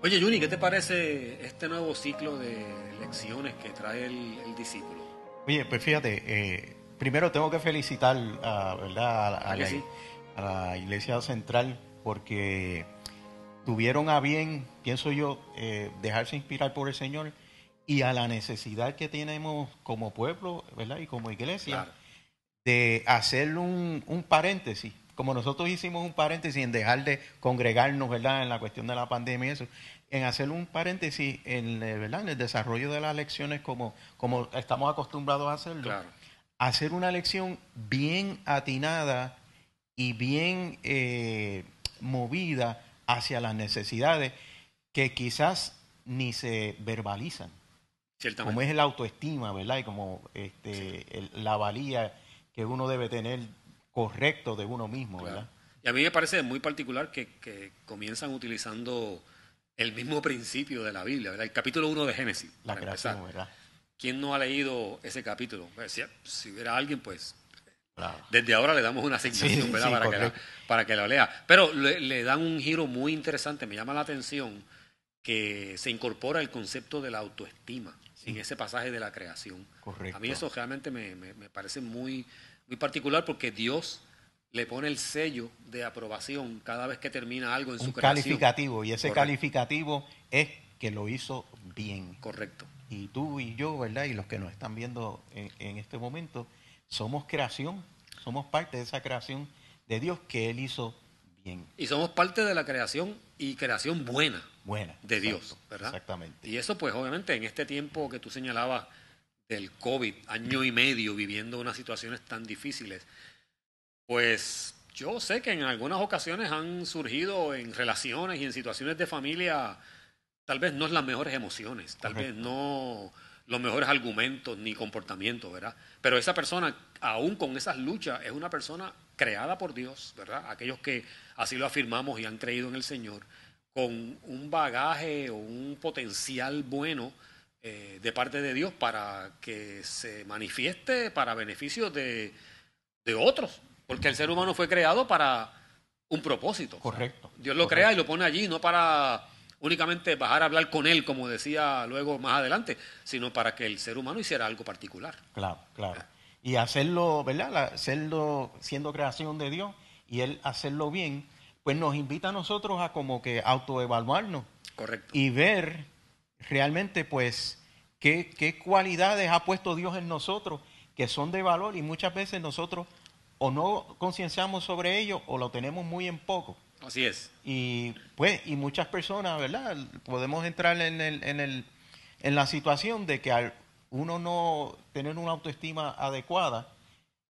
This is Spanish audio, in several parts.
Oye, Juni, ¿qué te parece este nuevo ciclo de lecciones que trae el, discípulo? Oye, pues fíjate, eh, primero tengo que felicitar a, ¿verdad? A, la, Iglesia Central porque tuvieron a bien, pienso yo, eh, dejarse inspirar por el Señor y a la necesidad que tenemos como pueblo, ¿verdad? Y como iglesia, de hacer un, un, paréntesis, como nosotros hicimos un paréntesis en dejar de congregarnos, ¿verdad? En la cuestión de la pandemia y eso, en hacer un paréntesis en, eh, ¿verdad? en el desarrollo de las lecciones como, como estamos acostumbrados a hacerlo. Hacer una lección bien atinada y bien eh, movida hacia las necesidades que quizás ni se verbalizan como es el autoestima, ¿verdad? Y como este, la valía que uno debe tener correcto de uno mismo, ¿verdad? Y a mí me parece muy particular que, comienzan utilizando el mismo principio de la Biblia, ¿verdad? El capítulo 1 de Génesis. La creación, ¿verdad? ¿Quién no ha leído ese capítulo? Pues, si, hubiera alguien, pues Desde ahora le damos una asignación ¿verdad? para, que la, para, que la, lea. Pero le, le, dan un giro muy interesante. Me llama la atención que se incorpora el concepto de la autoestima en ese pasaje de la creación. Correcto. A mí eso realmente me, parece muy, muy particular porque Dios le pone el sello de aprobación cada vez que termina algo en su creación. calificativo, y ese calificativo es que lo hizo bien. Correcto. Y tú y yo, ¿verdad? Y los que nos están viendo en, en este momento, somos creación, somos parte de esa creación de Dios que Él hizo bien. Y somos parte de la creación y creación buena buena de Dios, ¿verdad? Exactamente. Y eso, pues, obviamente, en este tiempo que tú señalabas del COVID, año y medio viviendo unas situaciones tan difíciles, pues yo sé que en algunas ocasiones han surgido en relaciones y en situaciones de familia, tal vez no es las mejores emociones, tal vez no los mejores argumentos ni comportamientos, ¿verdad? Pero esa persona, aún con esas luchas, es una persona creada por Dios, ¿verdad? Aquellos que así lo afirmamos y han creído en el Señor con un bagaje o un potencial bueno eh, de parte de Dios para que se manifieste para beneficio de, otros, porque el ser humano fue creado para un propósito. Correcto. Dios lo crea y lo pone allí, no para únicamente bajar a hablar con él, como decía luego más adelante, sino para que el ser humano hiciera algo particular. Claro, claro. Y hacerlo, ¿verdad? Hacerlo siendo creación de Dios y él hacerlo bien pues nos invita a nosotros a como que autoevaluarnos. Correcto. Y ver realmente pues qué, qué cualidades ha puesto Dios en nosotros que son de valor y muchas veces nosotros o no concienciamos sobre ello o lo tenemos muy en poco. Así es. Y pues, y muchas personas, ¿verdad? Podemos entrar en, el, en, el, en la situación de que al uno no tener una autoestima adecuada,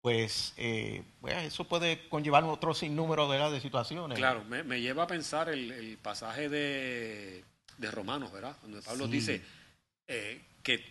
pues, eh, pues, eso puede conllevar otro sinnúmero de, de situaciones. Claro, me, lleva a pensar el, pasaje de, de, Romanos, ¿verdad? Donde Pablo dice eh, que,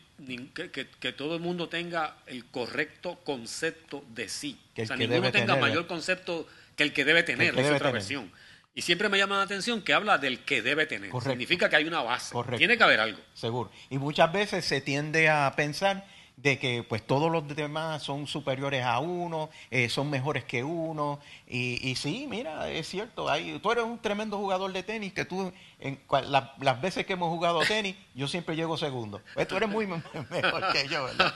que, todo el mundo tenga el correcto concepto de sí. Que o sea, ninguno tenga mayor concepto que el que debe tener, es otra versión. Y siempre me llama la atención que habla del que debe tener. Significa que hay una base. Tiene que haber algo. Seguro. Y muchas veces se tiende a pensar de que pues todos los demás son superiores a uno, eh, son mejores que uno. Y, y, sí, mira, es cierto, hay, tú eres un tremendo jugador de tenis, que tú, en, las veces que hemos jugado tenis, yo siempre llego segundo. Pues tú eres muy mejor que yo, ¿verdad?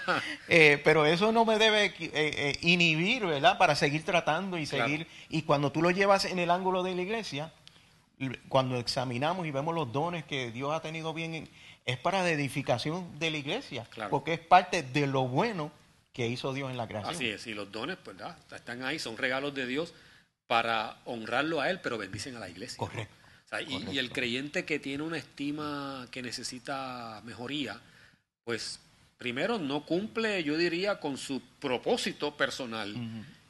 Eh, pero eso no me debe eh, inhibir, ¿verdad? Para seguir tratando y seguir. Y cuando tú lo llevas en el ángulo de la iglesia, cuando examinamos y vemos los dones que Dios ha tenido bien en es para la edificación de la iglesia, porque es parte de lo bueno que hizo Dios en la creación. Así es, y los dones, pues están ahí, son regalos de Dios para honrarlo a Él, pero bendicen a la iglesia. Correcto. y, el creyente que tiene una estima que necesita mejoría, pues primero no cumple, yo diría, con su propósito personal.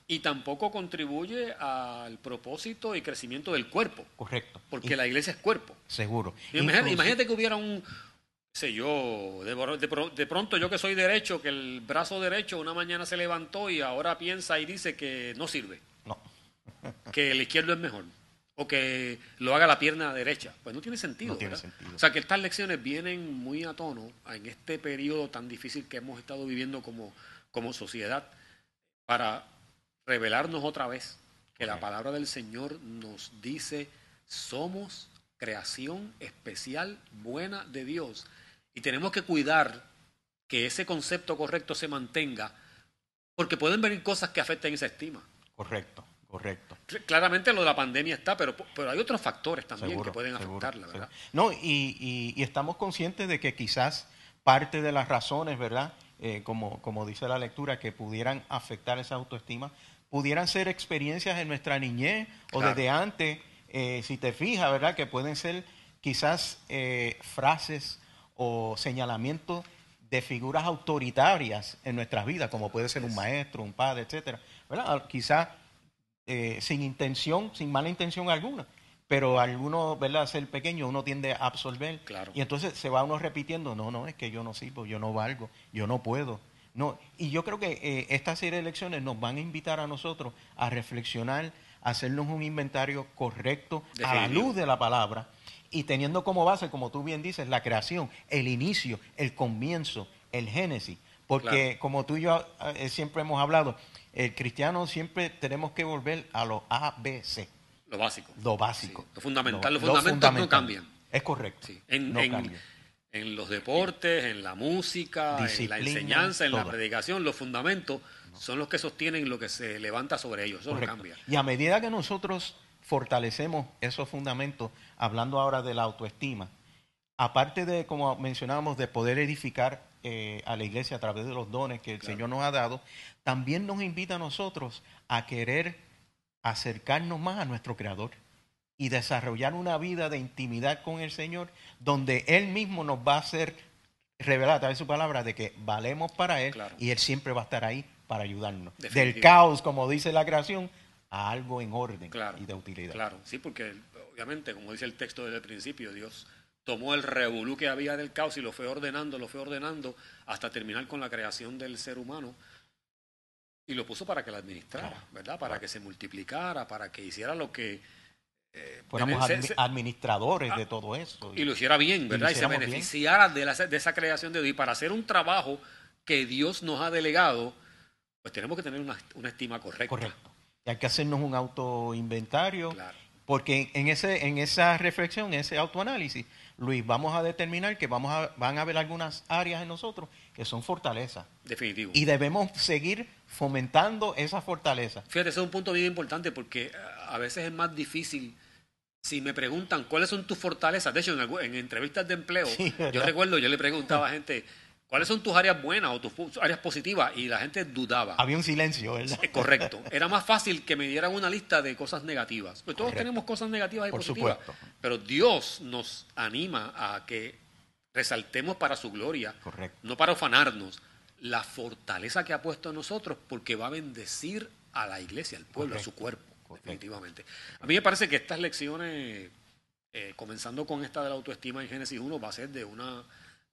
Y tampoco contribuye al propósito y crecimiento del cuerpo. Correcto. Porque la iglesia es cuerpo. Seguro. imagínate que hubiera un, sé yo, de, pronto yo que soy derecho, que el brazo derecho una mañana se levantó y ahora piensa y dice que no sirve. No. que el izquierdo es mejor. O que lo haga la pierna derecha. Pues no tiene sentido. No tiene sentido. O sea que estas lecciones vienen muy a tono en este periodo tan difícil que hemos estado viviendo como, como sociedad para revelarnos otra vez que la palabra del Señor nos dice somos creación especial, buena de Dios. Y tenemos que cuidar que ese concepto correcto se mantenga, porque pueden venir cosas que afecten esa estima. Correcto, correcto. Claramente lo de la pandemia está, pero, pero hay otros factores también que pueden afectarla, ¿verdad? No, y, y, estamos conscientes de que quizás parte de las razones, ¿verdad? Eh, como, como dice la lectura, que pudieran afectar esa autoestima, pudieran ser experiencias en nuestra niñez o desde antes, eh, si te fijas, ¿verdad? Que pueden ser quizás eh, frases o señalamientos de figuras autoritarias en nuestras vidas, como puede ser un maestro, un padre, etcétera, ¿verdad? Quizás eh, sin intención, sin mala intención alguna, pero alguno, ¿verdad? Ser pequeño, uno tiende a absorber. Claro. Y entonces se va uno repitiendo, no, no, es que yo no sirvo, yo no valgo, yo no puedo. No, y yo creo que eh, esta serie de elecciones nos van a invitar a nosotros a reflexionar, a hacernos un inventario correcto a la luz de la palabra y teniendo como base, como tú bien dices, la creación, el inicio, el comienzo, el génesis. Porque como tú y yo eh, siempre hemos hablado, el cristiano siempre tenemos que volver a lo A, B, C. Lo básico. Lo básico. lo fundamental. los fundamentos no cambian. Es correcto. En, no cambian en los deportes, en la música, en la enseñanza, en la predicación, los fundamentos son los que sostienen lo que se levanta sobre ellos, eso no cambia. Y a medida que nosotros fortalecemos esos fundamentos, hablando ahora de la autoestima, aparte de, como mencionábamos, de poder edificar eh, a la iglesia a través de los dones que el Señor nos ha dado, también nos invita a nosotros a querer acercarnos más a nuestro Creador y desarrollar una vida de intimidad con el Señor, donde Él mismo nos va a hacer revelar a través de su palabra de que valemos para Él y Él siempre va a estar ahí para ayudarnos. Del caos, como dice la creación, a algo en orden y de utilidad. Claro, sí, porque obviamente, como dice el texto desde el principio, Dios tomó el revolú que había del caos y lo fue ordenando, lo fue ordenando hasta terminar con la creación del ser humano y lo puso para que la administrara, ¿verdad? Para que se multiplicara, para que hiciera lo que eh, fuéramos administradores de ah, todo eso. Y, lo hiciera bien, ¿verdad? Y, se beneficiara de, de, esa creación de Dios. Y para hacer un trabajo que Dios nos ha delegado, pues tenemos que tener una, estima correcta. Correcto. Y hay que hacernos un autoinventario. Claro. Porque en, ese, en esa reflexión, en ese autoanálisis, Luis, vamos a determinar que vamos a, van a haber algunas áreas en nosotros que son fortalezas. Definitivo. Y debemos seguir fomentando esa fortaleza. Fíjate, ese es un punto bien importante porque a veces es más difícil si me preguntan cuáles son tus fortalezas, de hecho en, entrevistas de empleo, yo recuerdo, yo le preguntaba a gente, ¿cuáles son tus áreas buenas o tus áreas positivas? Y la gente dudaba. Había un silencio, ¿verdad? Correcto. Era más fácil que me dieran una lista de cosas negativas. Pues todos tenemos cosas negativas y Por positivas. Supuesto. Pero Dios nos anima a que resaltemos para su gloria, no para ufanarnos, la fortaleza que ha puesto en nosotros porque va a bendecir a la iglesia, al pueblo, a su cuerpo definitivamente. A mí me parece que estas lecciones, eh, comenzando con esta de la autoestima en Génesis 1, va a ser de una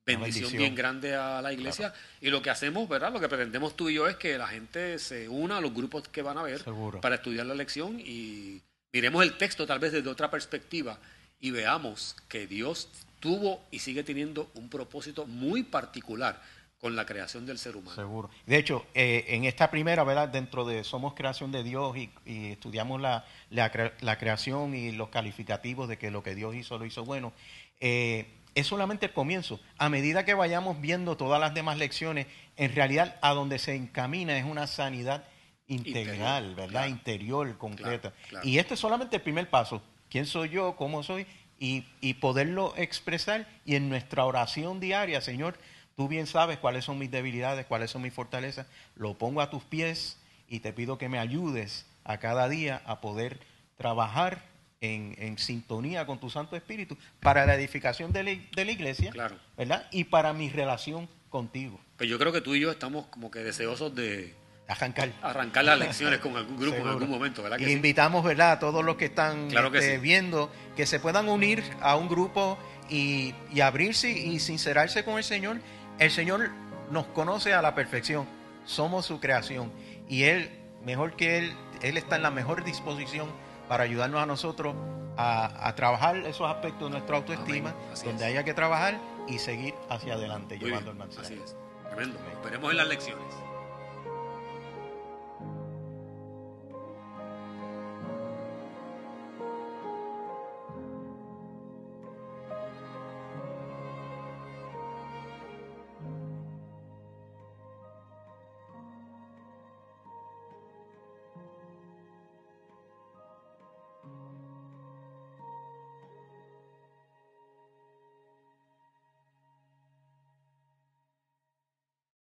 bendición, bien grande a la iglesia. Y lo que hacemos, ¿verdad? Lo que pretendemos tú y yo es que la gente se una a los grupos que van a ver para estudiar la lección y miremos el texto tal vez desde otra perspectiva y veamos que Dios tuvo y sigue teniendo un propósito muy particular con la creación del ser humano. Seguro. De hecho, eh, en esta primera, ¿verdad? Dentro de Somos creación de Dios y, estudiamos la, la, creación y los calificativos de que lo que Dios hizo lo hizo bueno, eh, es solamente el comienzo. A medida que vayamos viendo todas las demás lecciones, en realidad a donde se encamina es una sanidad integral, ¿verdad? Interior, completa. Y este es solamente el primer paso. ¿Quién soy yo? ¿Cómo soy? Y, y poderlo expresar y en nuestra oración diaria, Señor, Tú bien sabes cuáles son mis debilidades, cuáles son mis fortalezas. Lo pongo a tus pies y te pido que me ayudes a cada día a poder trabajar en, sintonía con tu Santo Espíritu para la edificación de la, iglesia, claro. ¿verdad? Y para mi relación contigo. Que yo creo que tú y yo estamos como que deseosos de arrancar, arrancar las lecciones con algún grupo en algún momento, ¿verdad? y invitamos, ¿verdad? A todos los que están este, viendo que se puedan unir a un grupo y, y abrirse y sincerarse con el Señor el Señor nos conoce a la perfección, somos su creación y Él, mejor que Él, Él está en la mejor disposición para ayudarnos a nosotros a, trabajar esos aspectos de nuestra autoestima, donde haya que trabajar y seguir hacia adelante llevando el mensaje. Así es. Tremendo. Veremos en las lecciones.